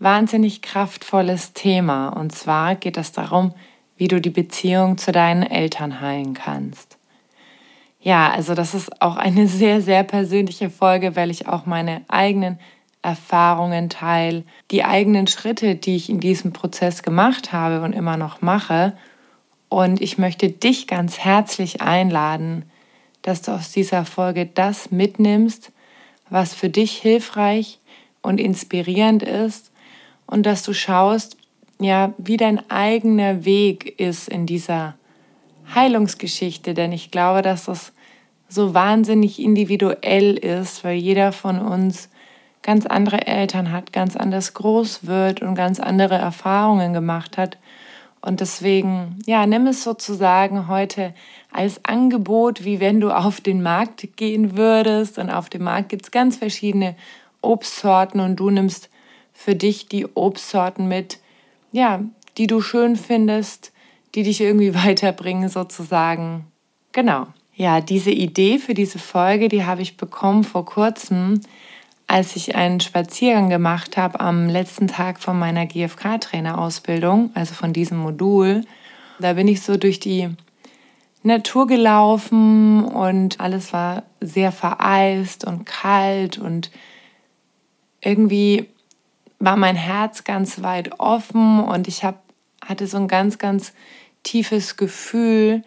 wahnsinnig kraftvolles Thema. Und zwar geht es darum, wie du die Beziehung zu deinen Eltern heilen kannst. Ja, also das ist auch eine sehr, sehr persönliche Folge, weil ich auch meine eigenen Erfahrungen teile, die eigenen Schritte, die ich in diesem Prozess gemacht habe und immer noch mache. Und ich möchte dich ganz herzlich einladen, dass du aus dieser Folge das mitnimmst, was für dich hilfreich und inspirierend ist und dass du schaust, ja, wie dein eigener Weg ist in dieser Heilungsgeschichte, denn ich glaube, dass das so wahnsinnig individuell ist, weil jeder von uns ganz andere Eltern hat, ganz anders groß wird und ganz andere Erfahrungen gemacht hat. Und deswegen, ja, nimm es sozusagen heute als Angebot, wie wenn du auf den Markt gehen würdest. Und auf dem Markt gibt es ganz verschiedene Obstsorten und du nimmst für dich die Obstsorten mit, ja, die du schön findest, die dich irgendwie weiterbringen sozusagen. Genau. Ja, diese Idee für diese Folge, die habe ich bekommen vor kurzem, als ich einen Spaziergang gemacht habe am letzten Tag von meiner GFK-Trainerausbildung, also von diesem Modul. Da bin ich so durch die Natur gelaufen und alles war sehr vereist und kalt und irgendwie war mein Herz ganz weit offen und ich hab, hatte so ein ganz, ganz tiefes Gefühl,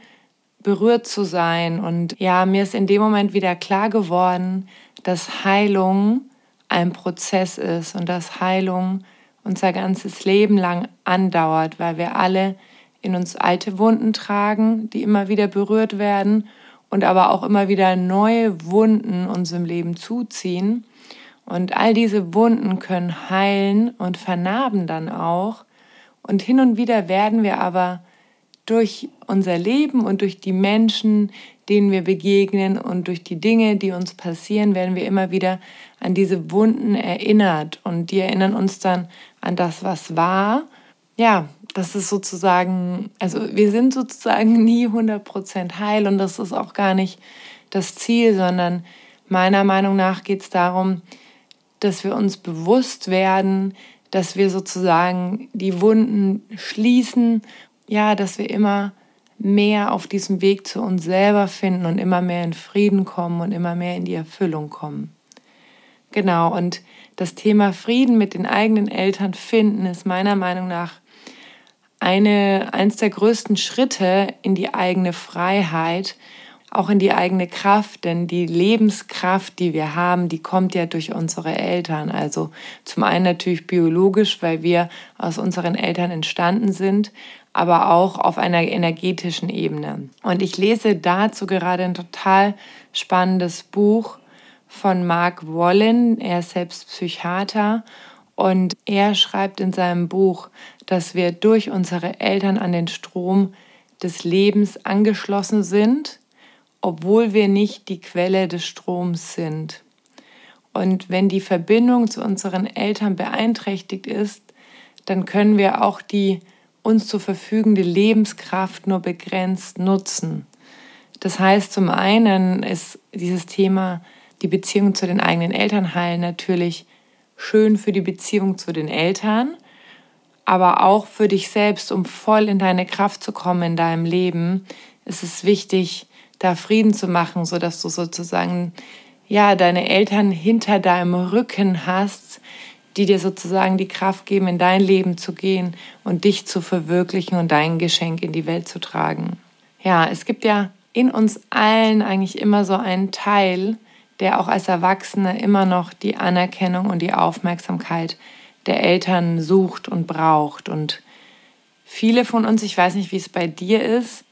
berührt zu sein. Und ja, mir ist in dem Moment wieder klar geworden, dass Heilung ein Prozess ist und dass Heilung unser ganzes Leben lang andauert, weil wir alle in uns alte Wunden tragen, die immer wieder berührt werden und aber auch immer wieder neue Wunden unserem Leben zuziehen. Und all diese Wunden können heilen und vernarben dann auch. Und hin und wieder werden wir aber durch unser Leben und durch die Menschen, denen wir begegnen und durch die Dinge, die uns passieren, werden wir immer wieder an diese Wunden erinnert. Und die erinnern uns dann an das, was war. Ja, das ist sozusagen, also wir sind sozusagen nie 100% heil und das ist auch gar nicht das Ziel, sondern meiner Meinung nach geht es darum, dass wir uns bewusst werden, dass wir sozusagen die Wunden schließen, ja, dass wir immer mehr auf diesem Weg zu uns selber finden und immer mehr in Frieden kommen und immer mehr in die Erfüllung kommen. Genau, und das Thema Frieden mit den eigenen Eltern finden ist meiner Meinung nach eine, eins der größten Schritte in die eigene Freiheit auch in die eigene Kraft, denn die Lebenskraft, die wir haben, die kommt ja durch unsere Eltern. Also zum einen natürlich biologisch, weil wir aus unseren Eltern entstanden sind, aber auch auf einer energetischen Ebene. Und ich lese dazu gerade ein total spannendes Buch von Mark Wollen. Er ist selbst Psychiater und er schreibt in seinem Buch, dass wir durch unsere Eltern an den Strom des Lebens angeschlossen sind obwohl wir nicht die Quelle des Stroms sind. Und wenn die Verbindung zu unseren Eltern beeinträchtigt ist, dann können wir auch die uns zur verfügende Lebenskraft nur begrenzt nutzen. Das heißt, zum einen ist dieses Thema die Beziehung zu den eigenen Eltern heilen natürlich schön für die Beziehung zu den Eltern, aber auch für dich selbst, um voll in deine Kraft zu kommen in deinem Leben, ist es wichtig, da Frieden zu machen, sodass du sozusagen ja deine Eltern hinter deinem Rücken hast, die dir sozusagen die Kraft geben, in dein Leben zu gehen und dich zu verwirklichen und dein Geschenk in die Welt zu tragen. Ja, es gibt ja in uns allen eigentlich immer so einen Teil, der auch als Erwachsene immer noch die Anerkennung und die Aufmerksamkeit der Eltern sucht und braucht. Und viele von uns, ich weiß nicht, wie es bei dir ist,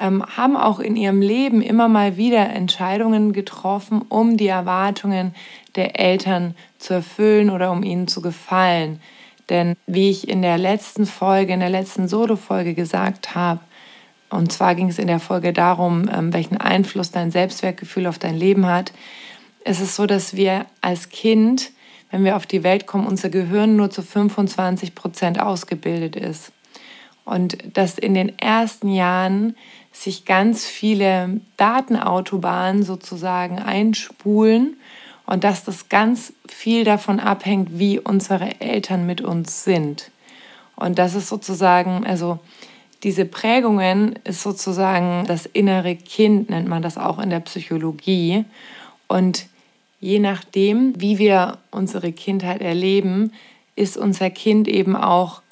ähm, haben auch in ihrem Leben immer mal wieder Entscheidungen getroffen, um die Erwartungen der Eltern zu erfüllen oder um ihnen zu gefallen. Denn wie ich in der letzten Folge, in der letzten Solo-Folge gesagt habe, und zwar ging es in der Folge darum, ähm, welchen Einfluss dein Selbstwertgefühl auf dein Leben hat, ist es so, dass wir als Kind, wenn wir auf die Welt kommen, unser Gehirn nur zu 25 Prozent ausgebildet ist. Und dass in den ersten Jahren sich ganz viele Datenautobahnen sozusagen einspulen und dass das ganz viel davon abhängt, wie unsere Eltern mit uns sind. Und das ist sozusagen, also diese Prägungen ist sozusagen das innere Kind, nennt man das auch in der Psychologie. Und je nachdem, wie wir unsere Kindheit erleben, ist unser Kind eben auch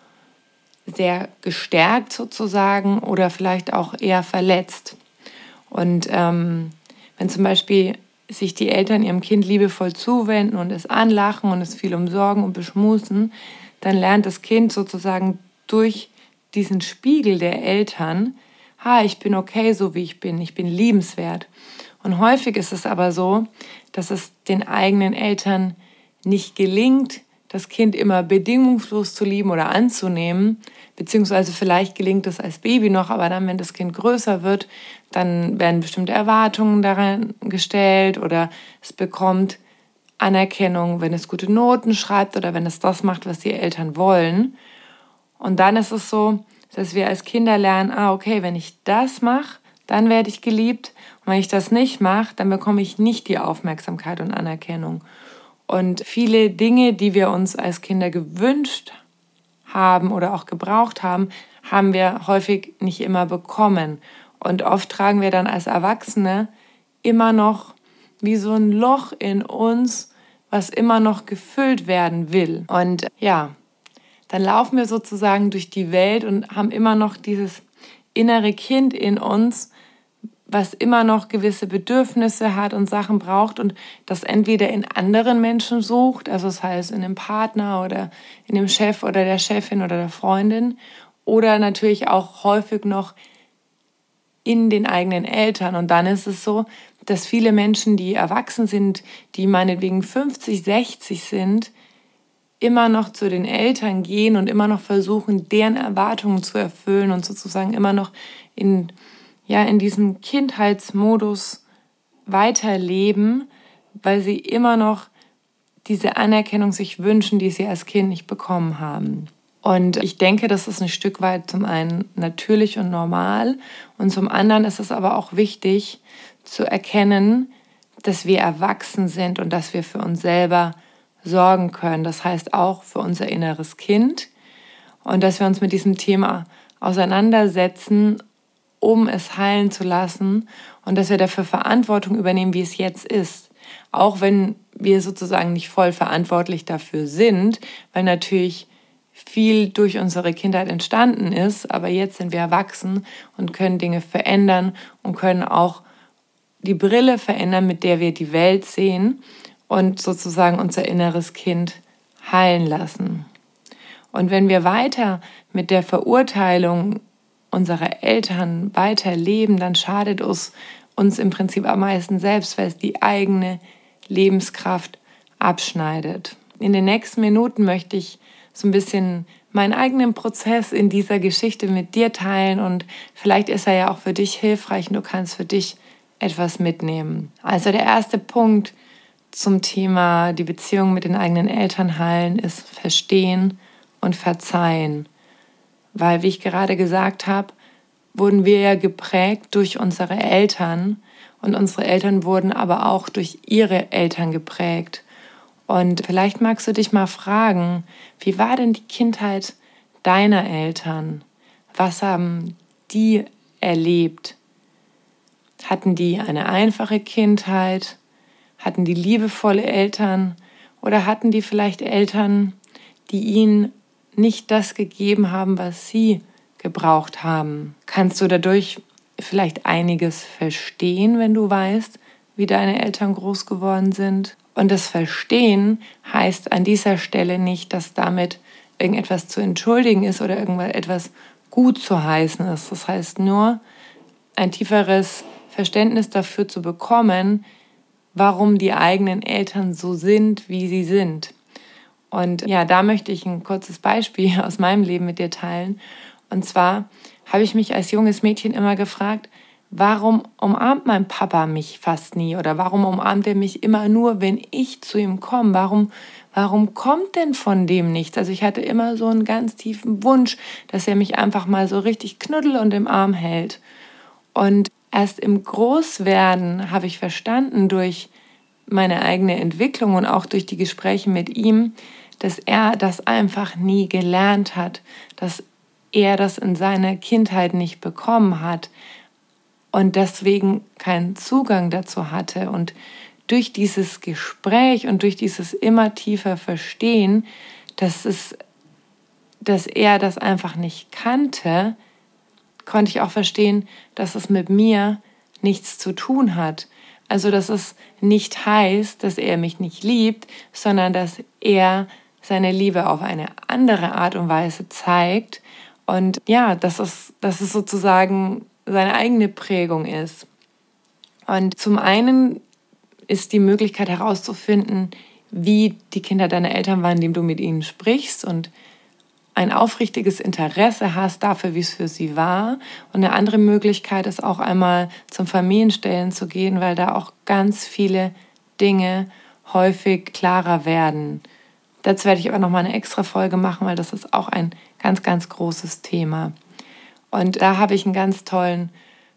sehr gestärkt sozusagen oder vielleicht auch eher verletzt. Und ähm, wenn zum Beispiel sich die Eltern ihrem Kind liebevoll zuwenden und es anlachen und es viel umsorgen und beschmusen, dann lernt das Kind sozusagen durch diesen Spiegel der Eltern, ha, ich bin okay, so wie ich bin, ich bin liebenswert. Und häufig ist es aber so, dass es den eigenen Eltern nicht gelingt, das Kind immer bedingungslos zu lieben oder anzunehmen, beziehungsweise vielleicht gelingt es als Baby noch, aber dann, wenn das Kind größer wird, dann werden bestimmte Erwartungen daran gestellt oder es bekommt Anerkennung, wenn es gute Noten schreibt oder wenn es das macht, was die Eltern wollen. Und dann ist es so, dass wir als Kinder lernen, ah, okay, wenn ich das mache, dann werde ich geliebt. Und wenn ich das nicht mache, dann bekomme ich nicht die Aufmerksamkeit und Anerkennung. Und viele Dinge, die wir uns als Kinder gewünscht haben oder auch gebraucht haben, haben wir häufig nicht immer bekommen. Und oft tragen wir dann als Erwachsene immer noch wie so ein Loch in uns, was immer noch gefüllt werden will. Und ja, dann laufen wir sozusagen durch die Welt und haben immer noch dieses innere Kind in uns, was immer noch gewisse Bedürfnisse hat und Sachen braucht und das entweder in anderen Menschen sucht, also das heißt in dem Partner oder in dem Chef oder der Chefin oder der Freundin oder natürlich auch häufig noch in den eigenen Eltern. Und dann ist es so, dass viele Menschen, die erwachsen sind, die meinetwegen 50, 60 sind, immer noch zu den Eltern gehen und immer noch versuchen, deren Erwartungen zu erfüllen und sozusagen immer noch in ja in diesem Kindheitsmodus weiterleben, weil sie immer noch diese Anerkennung sich wünschen, die sie als Kind nicht bekommen haben. Und ich denke, das ist ein Stück weit zum einen natürlich und normal und zum anderen ist es aber auch wichtig zu erkennen, dass wir erwachsen sind und dass wir für uns selber sorgen können. Das heißt auch für unser inneres Kind und dass wir uns mit diesem Thema auseinandersetzen um es heilen zu lassen und dass wir dafür Verantwortung übernehmen, wie es jetzt ist. Auch wenn wir sozusagen nicht voll verantwortlich dafür sind, weil natürlich viel durch unsere Kindheit entstanden ist, aber jetzt sind wir erwachsen und können Dinge verändern und können auch die Brille verändern, mit der wir die Welt sehen und sozusagen unser inneres Kind heilen lassen. Und wenn wir weiter mit der Verurteilung unsere Eltern weiterleben, dann schadet es uns im Prinzip am meisten selbst, weil es die eigene Lebenskraft abschneidet. In den nächsten Minuten möchte ich so ein bisschen meinen eigenen Prozess in dieser Geschichte mit dir teilen und vielleicht ist er ja auch für dich hilfreich und du kannst für dich etwas mitnehmen. Also der erste Punkt zum Thema die Beziehung mit den eigenen Eltern heilen ist verstehen und verzeihen. Weil, wie ich gerade gesagt habe, wurden wir ja geprägt durch unsere Eltern und unsere Eltern wurden aber auch durch ihre Eltern geprägt. Und vielleicht magst du dich mal fragen, wie war denn die Kindheit deiner Eltern? Was haben die erlebt? Hatten die eine einfache Kindheit? Hatten die liebevolle Eltern? Oder hatten die vielleicht Eltern, die ihnen nicht das gegeben haben, was sie gebraucht haben. Kannst du dadurch vielleicht einiges verstehen, wenn du weißt, wie deine Eltern groß geworden sind? Und das Verstehen heißt an dieser Stelle nicht, dass damit irgendetwas zu entschuldigen ist oder irgendetwas gut zu heißen ist. Das heißt nur, ein tieferes Verständnis dafür zu bekommen, warum die eigenen Eltern so sind, wie sie sind. Und ja, da möchte ich ein kurzes Beispiel aus meinem Leben mit dir teilen. Und zwar habe ich mich als junges Mädchen immer gefragt, warum umarmt mein Papa mich fast nie oder warum umarmt er mich immer nur, wenn ich zu ihm komme? Warum, warum kommt denn von dem nichts? Also ich hatte immer so einen ganz tiefen Wunsch, dass er mich einfach mal so richtig knuddel und im Arm hält. Und erst im Großwerden habe ich verstanden durch meine eigene Entwicklung und auch durch die Gespräche mit ihm, dass er das einfach nie gelernt hat, dass er das in seiner Kindheit nicht bekommen hat und deswegen keinen Zugang dazu hatte. Und durch dieses Gespräch und durch dieses immer tiefer Verstehen, dass, es, dass er das einfach nicht kannte, konnte ich auch verstehen, dass es mit mir nichts zu tun hat. Also dass es nicht heißt, dass er mich nicht liebt, sondern dass er seine Liebe auf eine andere Art und Weise zeigt. Und ja, dass es, dass es sozusagen seine eigene Prägung ist. Und zum einen ist die Möglichkeit herauszufinden, wie die Kinder deiner Eltern waren, indem du mit ihnen sprichst und ein aufrichtiges Interesse hast dafür, wie es für sie war. Und eine andere Möglichkeit ist auch einmal zum Familienstellen zu gehen, weil da auch ganz viele Dinge häufig klarer werden. Dazu werde ich aber noch mal eine extra Folge machen, weil das ist auch ein ganz, ganz großes Thema. Und da habe ich einen ganz tollen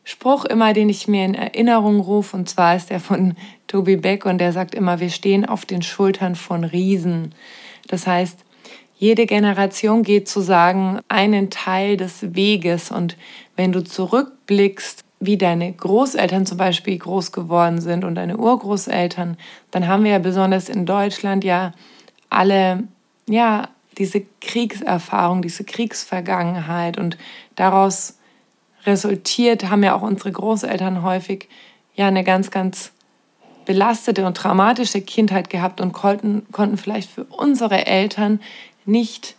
Spruch immer, den ich mir in Erinnerung rufe. Und zwar ist der von Toby Beck und der sagt immer, wir stehen auf den Schultern von Riesen. Das heißt, jede Generation geht zu sagen einen Teil des Weges. Und wenn du zurückblickst, wie deine Großeltern zum Beispiel groß geworden sind und deine Urgroßeltern, dann haben wir ja besonders in Deutschland ja alle ja diese Kriegserfahrung, diese Kriegsvergangenheit und daraus resultiert haben ja auch unsere Großeltern häufig ja eine ganz, ganz belastete und traumatische Kindheit gehabt und konnten, konnten vielleicht für unsere Eltern nicht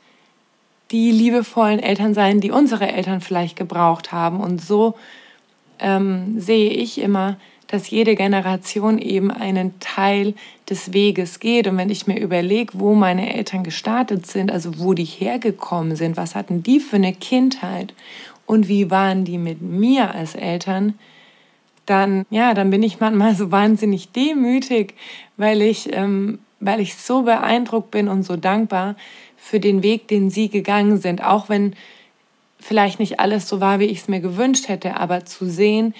die liebevollen Eltern sein, die unsere Eltern vielleicht gebraucht haben. Und so ähm, sehe ich immer, dass jede Generation eben einen Teil des Weges geht. Und wenn ich mir überlege, wo meine Eltern gestartet sind, also wo die hergekommen sind, was hatten die für eine Kindheit und wie waren die mit mir als Eltern, dann, ja, dann bin ich manchmal so wahnsinnig demütig, weil ich, ähm, weil ich so beeindruckt bin und so dankbar für den Weg, den sie gegangen sind, auch wenn vielleicht nicht alles so war, wie ich es mir gewünscht hätte, aber zu sehen,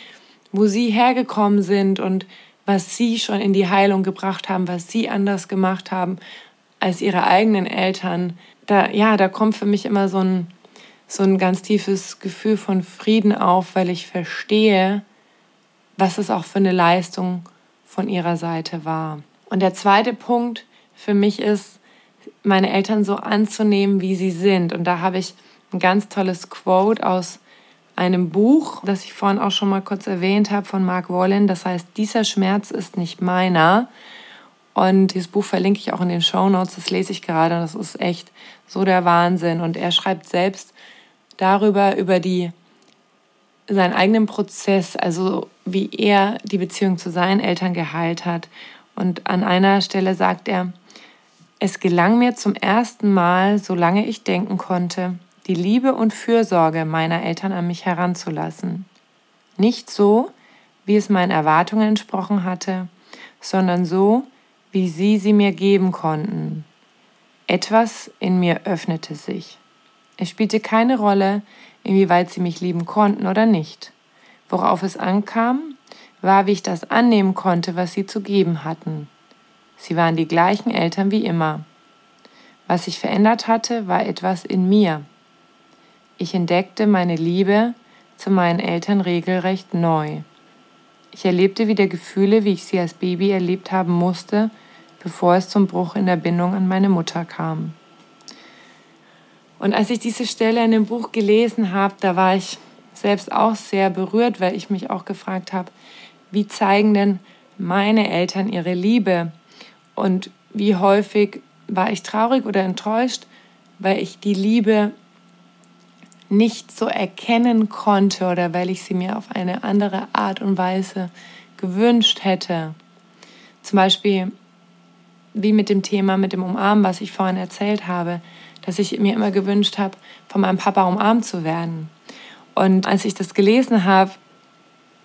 wo sie hergekommen sind und was sie schon in die Heilung gebracht haben, was sie anders gemacht haben als ihre eigenen Eltern, da, ja, da kommt für mich immer so ein, so ein ganz tiefes Gefühl von Frieden auf, weil ich verstehe, was es auch für eine Leistung von ihrer Seite war. Und der zweite Punkt für mich ist, meine Eltern so anzunehmen, wie sie sind. Und da habe ich ein ganz tolles Quote aus einem Buch, das ich vorhin auch schon mal kurz erwähnt habe, von Mark Wallen. Das heißt, dieser Schmerz ist nicht meiner. Und dieses Buch verlinke ich auch in den Show Notes. Das lese ich gerade. Das ist echt so der Wahnsinn. Und er schreibt selbst darüber, über die, seinen eigenen Prozess, also wie er die Beziehung zu seinen Eltern geheilt hat. Und an einer Stelle sagt er, es gelang mir zum ersten Mal, solange ich denken konnte, die Liebe und Fürsorge meiner Eltern an mich heranzulassen. Nicht so, wie es meinen Erwartungen entsprochen hatte, sondern so, wie sie sie mir geben konnten. Etwas in mir öffnete sich. Es spielte keine Rolle, inwieweit sie mich lieben konnten oder nicht. Worauf es ankam, war, wie ich das annehmen konnte, was sie zu geben hatten. Sie waren die gleichen Eltern wie immer. Was sich verändert hatte, war etwas in mir, ich entdeckte meine Liebe zu meinen Eltern regelrecht neu. Ich erlebte wieder Gefühle, wie ich sie als Baby erlebt haben musste, bevor es zum Bruch in der Bindung an meine Mutter kam. Und als ich diese Stelle in dem Buch gelesen habe, da war ich selbst auch sehr berührt, weil ich mich auch gefragt habe, wie zeigen denn meine Eltern ihre Liebe? Und wie häufig war ich traurig oder enttäuscht, weil ich die Liebe nicht so erkennen konnte oder weil ich sie mir auf eine andere Art und Weise gewünscht hätte. Zum Beispiel wie mit dem Thema, mit dem Umarmen, was ich vorhin erzählt habe, dass ich mir immer gewünscht habe, von meinem Papa umarmt zu werden. Und als ich das gelesen habe,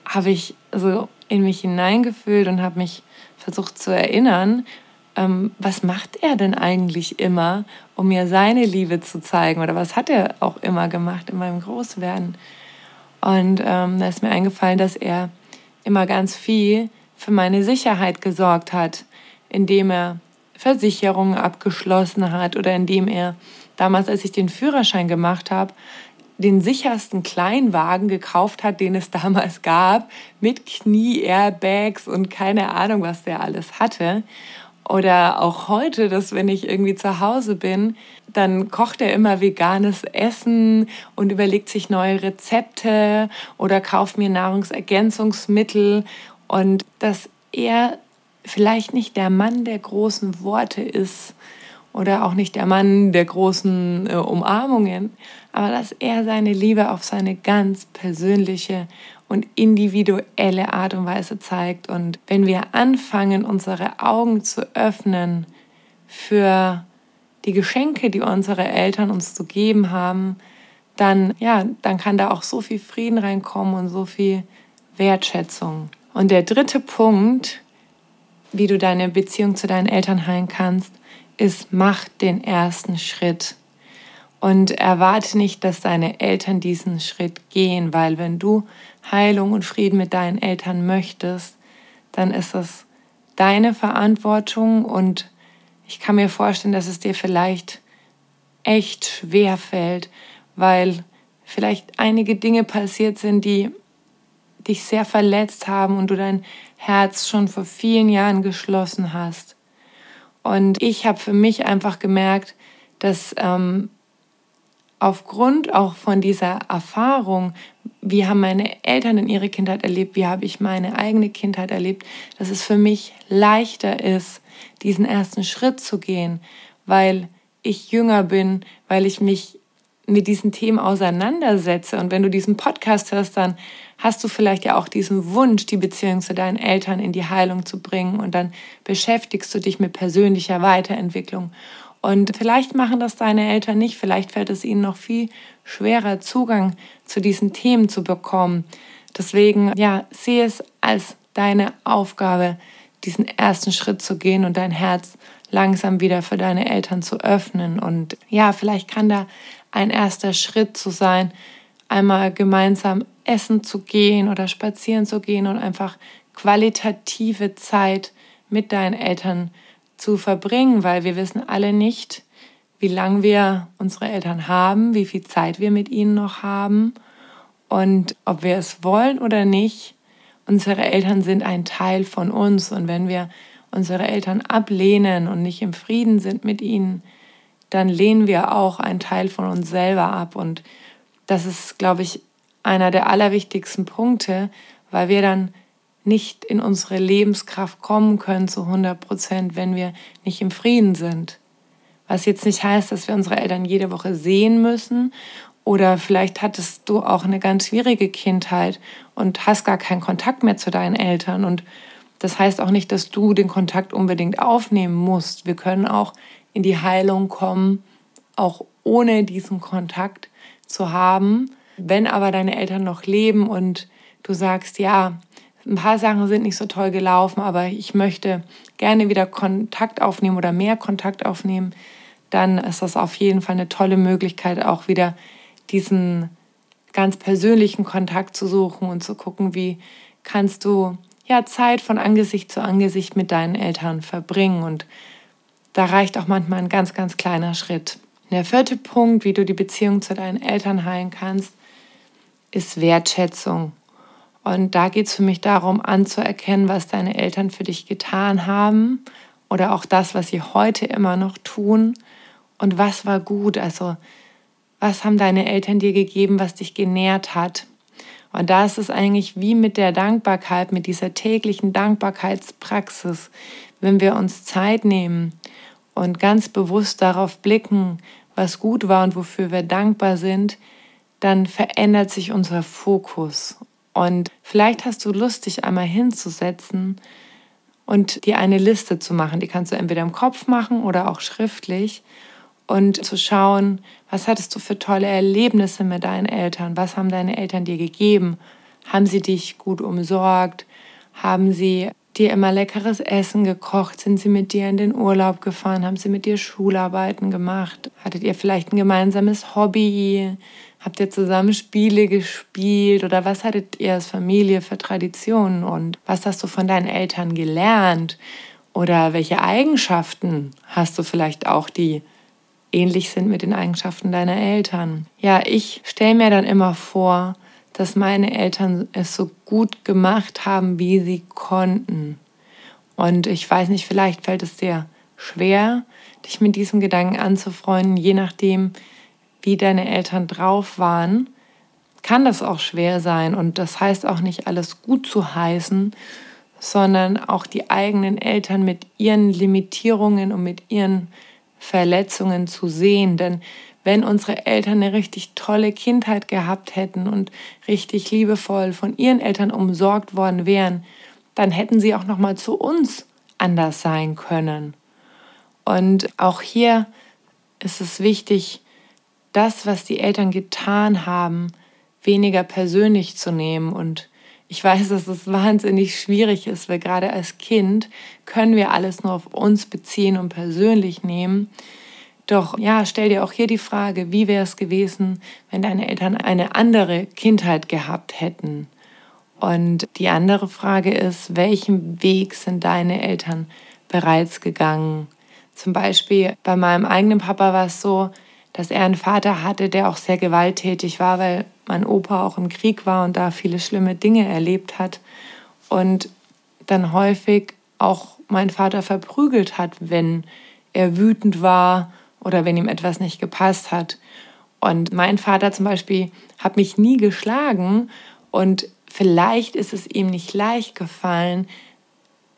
habe ich so in mich hineingefühlt und habe mich versucht zu erinnern, ähm, was macht er denn eigentlich immer, um mir seine Liebe zu zeigen? Oder was hat er auch immer gemacht in meinem Großwerden? Und ähm, da ist mir eingefallen, dass er immer ganz viel für meine Sicherheit gesorgt hat, indem er Versicherungen abgeschlossen hat oder indem er damals, als ich den Führerschein gemacht habe, den sichersten Kleinwagen gekauft hat, den es damals gab, mit Knie-Airbags und keine Ahnung, was der alles hatte. Oder auch heute, dass wenn ich irgendwie zu Hause bin, dann kocht er immer veganes Essen und überlegt sich neue Rezepte oder kauft mir Nahrungsergänzungsmittel. Und dass er vielleicht nicht der Mann der großen Worte ist oder auch nicht der Mann der großen äh, Umarmungen, aber dass er seine Liebe auf seine ganz persönliche und individuelle Art und Weise zeigt. Und wenn wir anfangen, unsere Augen zu öffnen für die Geschenke, die unsere Eltern uns zu geben haben, dann, ja, dann kann da auch so viel Frieden reinkommen und so viel Wertschätzung. Und der dritte Punkt, wie du deine Beziehung zu deinen Eltern heilen kannst, ist, mach den ersten Schritt. Und erwarte nicht, dass deine Eltern diesen Schritt gehen, weil wenn du Heilung und Frieden mit deinen Eltern möchtest, dann ist es deine Verantwortung und ich kann mir vorstellen, dass es dir vielleicht echt schwer fällt, weil vielleicht einige Dinge passiert sind, die dich sehr verletzt haben und du dein Herz schon vor vielen Jahren geschlossen hast. Und ich habe für mich einfach gemerkt, dass ähm, aufgrund auch von dieser Erfahrung, wie haben meine Eltern in ihre Kindheit erlebt, wie habe ich meine eigene Kindheit erlebt, dass es für mich leichter ist, diesen ersten Schritt zu gehen, weil ich jünger bin, weil ich mich mit diesen Themen auseinandersetze. Und wenn du diesen Podcast hörst, dann hast du vielleicht ja auch diesen Wunsch, die Beziehung zu deinen Eltern in die Heilung zu bringen. Und dann beschäftigst du dich mit persönlicher Weiterentwicklung. Und vielleicht machen das deine Eltern nicht, vielleicht fällt es ihnen noch viel schwerer, Zugang zu diesen Themen zu bekommen. Deswegen, ja, sehe es als deine Aufgabe, diesen ersten Schritt zu gehen und dein Herz langsam wieder für deine Eltern zu öffnen. Und ja, vielleicht kann da ein erster Schritt zu sein, einmal gemeinsam essen zu gehen oder spazieren zu gehen und einfach qualitative Zeit mit deinen Eltern zu verbringen, weil wir wissen alle nicht, wie lange wir unsere Eltern haben, wie viel Zeit wir mit ihnen noch haben und ob wir es wollen oder nicht. Unsere Eltern sind ein Teil von uns und wenn wir unsere Eltern ablehnen und nicht im Frieden sind mit ihnen, dann lehnen wir auch einen Teil von uns selber ab. Und das ist, glaube ich, einer der allerwichtigsten Punkte, weil wir dann nicht in unsere Lebenskraft kommen können zu 100 Prozent, wenn wir nicht im Frieden sind. Was jetzt nicht heißt, dass wir unsere Eltern jede Woche sehen müssen oder vielleicht hattest du auch eine ganz schwierige Kindheit und hast gar keinen Kontakt mehr zu deinen Eltern. Und das heißt auch nicht, dass du den Kontakt unbedingt aufnehmen musst. Wir können auch in die Heilung kommen, auch ohne diesen Kontakt zu haben. Wenn aber deine Eltern noch leben und du sagst, ja, ein paar Sachen sind nicht so toll gelaufen, aber ich möchte gerne wieder Kontakt aufnehmen oder mehr Kontakt aufnehmen, dann ist das auf jeden Fall eine tolle Möglichkeit, auch wieder diesen ganz persönlichen Kontakt zu suchen und zu gucken, wie kannst du ja Zeit von Angesicht zu Angesicht mit deinen Eltern verbringen und da reicht auch manchmal ein ganz, ganz kleiner Schritt. Der vierte Punkt, wie du die Beziehung zu deinen Eltern heilen kannst, ist Wertschätzung. Und da geht es für mich darum, anzuerkennen, was deine Eltern für dich getan haben oder auch das, was sie heute immer noch tun und was war gut. Also was haben deine Eltern dir gegeben, was dich genährt hat. Und da ist es eigentlich wie mit der Dankbarkeit, mit dieser täglichen Dankbarkeitspraxis, wenn wir uns Zeit nehmen und ganz bewusst darauf blicken, was gut war und wofür wir dankbar sind, dann verändert sich unser Fokus. Und vielleicht hast du Lust, dich einmal hinzusetzen und dir eine Liste zu machen. Die kannst du entweder im Kopf machen oder auch schriftlich und zu schauen, was hattest du für tolle Erlebnisse mit deinen Eltern? Was haben deine Eltern dir gegeben? Haben sie dich gut umsorgt? Haben sie dir immer leckeres Essen gekocht? Sind sie mit dir in den Urlaub gefahren? Haben sie mit dir Schularbeiten gemacht? Hattet ihr vielleicht ein gemeinsames Hobby? Habt ihr zusammen Spiele gespielt oder was hattet ihr als Familie für Traditionen und was hast du von deinen Eltern gelernt? Oder welche Eigenschaften hast du vielleicht auch, die ähnlich sind mit den Eigenschaften deiner Eltern? Ja, ich stelle mir dann immer vor, dass meine Eltern es so gut gemacht haben, wie sie konnten. Und ich weiß nicht, vielleicht fällt es dir schwer, dich mit diesem Gedanken anzufreunden, je nachdem, wie deine Eltern drauf waren, kann das auch schwer sein. Und das heißt auch nicht alles gut zu heißen, sondern auch die eigenen Eltern mit ihren Limitierungen und mit ihren Verletzungen zu sehen. Denn wenn unsere Eltern eine richtig tolle Kindheit gehabt hätten und richtig liebevoll von ihren Eltern umsorgt worden wären, dann hätten sie auch noch mal zu uns anders sein können. Und auch hier ist es wichtig, das, was die Eltern getan haben, weniger persönlich zu nehmen. Und ich weiß, dass es wahnsinnig schwierig ist, weil gerade als Kind können wir alles nur auf uns beziehen und persönlich nehmen. Doch ja, stell dir auch hier die Frage, wie wäre es gewesen, wenn deine Eltern eine andere Kindheit gehabt hätten? Und die andere Frage ist, welchen Weg sind deine Eltern bereits gegangen? Zum Beispiel bei meinem eigenen Papa war es so, dass er einen Vater hatte, der auch sehr gewalttätig war, weil mein Opa auch im Krieg war und da viele schlimme Dinge erlebt hat. Und dann häufig auch mein Vater verprügelt hat, wenn er wütend war oder wenn ihm etwas nicht gepasst hat. Und mein Vater zum Beispiel hat mich nie geschlagen und vielleicht ist es ihm nicht leicht gefallen,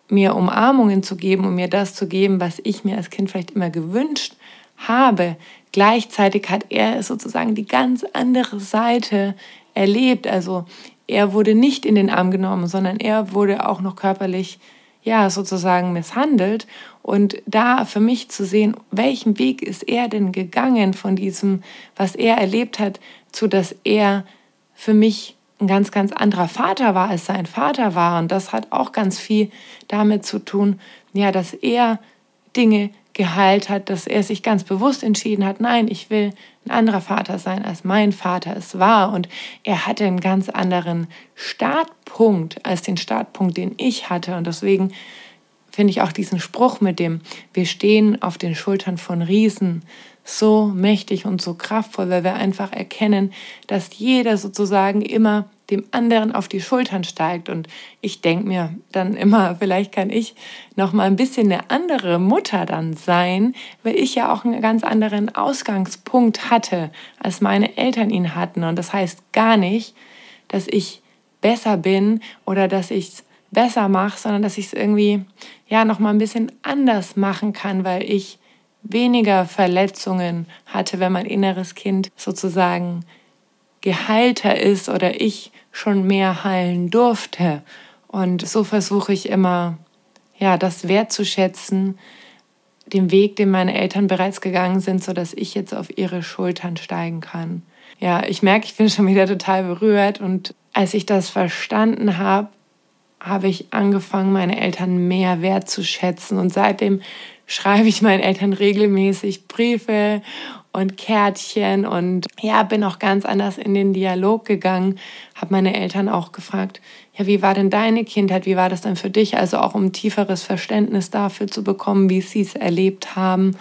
mir Umarmungen zu geben und mir das zu geben, was ich mir als Kind vielleicht immer gewünscht habe. Gleichzeitig hat er sozusagen die ganz andere Seite erlebt. Also er wurde nicht in den Arm genommen, sondern er wurde auch noch körperlich, ja, sozusagen misshandelt. Und da für mich zu sehen, welchen Weg ist er denn gegangen von diesem, was er erlebt hat, zu dass er für mich ein ganz, ganz anderer Vater war, als sein Vater war. Und das hat auch ganz viel damit zu tun, ja, dass er Dinge geheilt hat, dass er sich ganz bewusst entschieden hat, nein, ich will ein anderer Vater sein, als mein Vater es war. Und er hatte einen ganz anderen Startpunkt als den Startpunkt, den ich hatte. Und deswegen finde ich auch diesen Spruch mit dem, wir stehen auf den Schultern von Riesen, so mächtig und so kraftvoll, weil wir einfach erkennen, dass jeder sozusagen immer dem anderen auf die Schultern steigt. Und ich denke mir dann immer, vielleicht kann ich noch mal ein bisschen eine andere Mutter dann sein, weil ich ja auch einen ganz anderen Ausgangspunkt hatte, als meine Eltern ihn hatten. Und das heißt gar nicht, dass ich besser bin oder dass ich es besser mache, sondern dass ich es irgendwie ja noch mal ein bisschen anders machen kann, weil ich weniger Verletzungen hatte, wenn mein inneres Kind sozusagen geheilter ist oder ich schon mehr heilen durfte. Und so versuche ich immer, ja, das wertzuschätzen, den Weg, den meine Eltern bereits gegangen sind, sodass ich jetzt auf ihre Schultern steigen kann. Ja, ich merke, ich bin schon wieder total berührt und als ich das verstanden habe, habe ich angefangen, meine Eltern mehr wertzuschätzen und seitdem schreibe ich meinen Eltern regelmäßig Briefe und Kärtchen und ja, bin auch ganz anders in den Dialog gegangen, habe meine Eltern auch gefragt, ja, wie war denn deine Kindheit, wie war das denn für dich? Also auch um tieferes Verständnis dafür zu bekommen, wie sie es erlebt haben.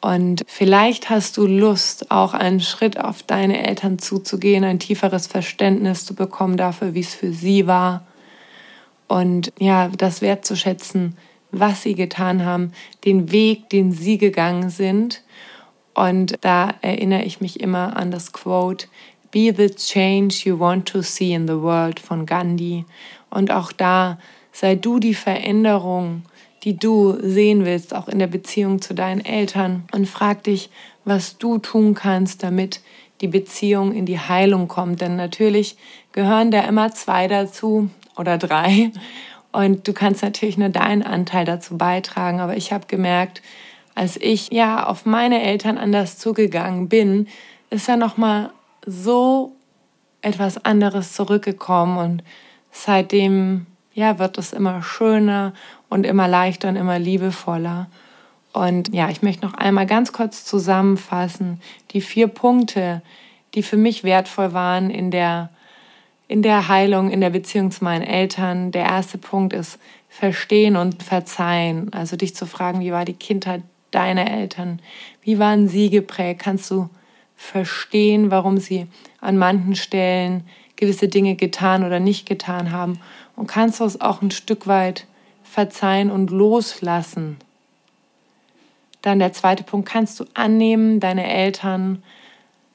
Und vielleicht hast du Lust, auch einen Schritt auf deine Eltern zuzugehen, ein tieferes Verständnis zu bekommen dafür, wie es für sie war. Und ja, das wertzuschätzen, was sie getan haben, den Weg, den sie gegangen sind. Und da erinnere ich mich immer an das Quote, Be the change you want to see in the world von Gandhi. Und auch da sei du die Veränderung, die du sehen willst, auch in der Beziehung zu deinen Eltern. Und frag dich, was du tun kannst, damit die Beziehung in die Heilung kommt. Denn natürlich gehören da immer zwei dazu oder drei. Und du kannst natürlich nur deinen Anteil dazu beitragen. Aber ich habe gemerkt, als ich ja auf meine Eltern anders zugegangen bin, ist da noch mal so etwas anderes zurückgekommen und seitdem ja wird es immer schöner und immer leichter und immer liebevoller. Und ja, ich möchte noch einmal ganz kurz zusammenfassen die vier Punkte, die für mich wertvoll waren in der in der Heilung, in der Beziehung zu meinen Eltern. Der erste Punkt ist verstehen und verzeihen. Also dich zu fragen, wie war die Kindheit deiner Eltern? Wie waren sie geprägt? Kannst du verstehen, warum sie an manchen Stellen gewisse Dinge getan oder nicht getan haben? Und kannst du es auch ein Stück weit verzeihen und loslassen? Dann der zweite Punkt, kannst du annehmen, deine Eltern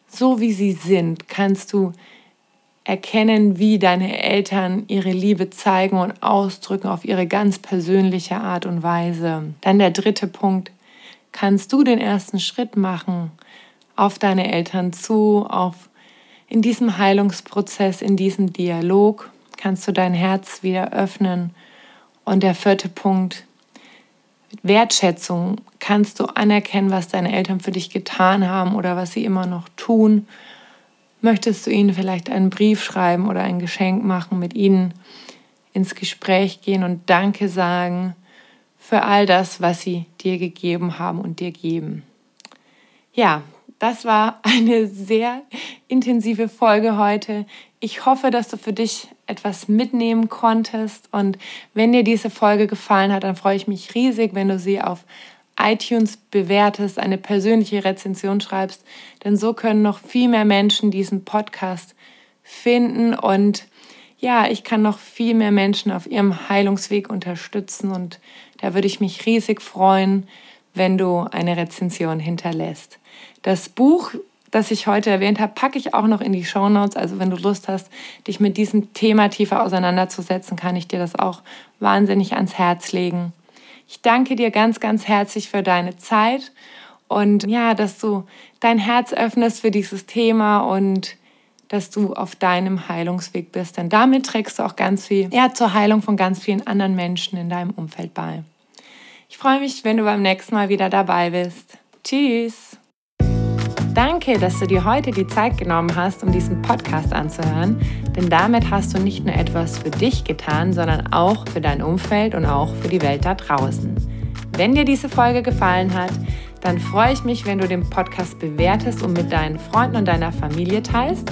so wie sie sind? Kannst du erkennen, wie deine Eltern ihre Liebe zeigen und ausdrücken auf ihre ganz persönliche Art und Weise? Dann der dritte Punkt, kannst du den ersten Schritt machen auf deine Eltern zu, auf in diesem Heilungsprozess, in diesem Dialog, kannst du dein Herz wieder öffnen. Und der vierte Punkt, Wertschätzung, kannst du anerkennen, was deine Eltern für dich getan haben oder was sie immer noch tun. Möchtest du ihnen vielleicht einen Brief schreiben oder ein Geschenk machen, mit ihnen ins Gespräch gehen und Danke sagen für all das, was sie dir gegeben haben und dir geben. Ja, das war eine sehr intensive Folge heute. Ich hoffe, dass du für dich etwas mitnehmen konntest. Und wenn dir diese Folge gefallen hat, dann freue ich mich riesig, wenn du sie auf iTunes bewertest, eine persönliche Rezension schreibst. Denn so können noch viel mehr Menschen diesen Podcast finden und ja, ich kann noch viel mehr Menschen auf ihrem Heilungsweg unterstützen und da würde ich mich riesig freuen, wenn du eine Rezension hinterlässt. Das Buch, das ich heute erwähnt habe, packe ich auch noch in die Show Notes. Also wenn du Lust hast, dich mit diesem Thema tiefer auseinanderzusetzen, kann ich dir das auch wahnsinnig ans Herz legen. Ich danke dir ganz, ganz herzlich für deine Zeit und ja, dass du dein Herz öffnest für dieses Thema und dass du auf deinem Heilungsweg bist. Denn damit trägst du auch ganz viel ja, zur Heilung von ganz vielen anderen Menschen in deinem Umfeld bei. Ich freue mich, wenn du beim nächsten Mal wieder dabei bist. Tschüss! Danke, dass du dir heute die Zeit genommen hast, um diesen Podcast anzuhören, denn damit hast du nicht nur etwas für dich getan, sondern auch für dein Umfeld und auch für die Welt da draußen. Wenn dir diese Folge gefallen hat, dann freue ich mich, wenn du den Podcast bewertest und mit deinen Freunden und deiner Familie teilst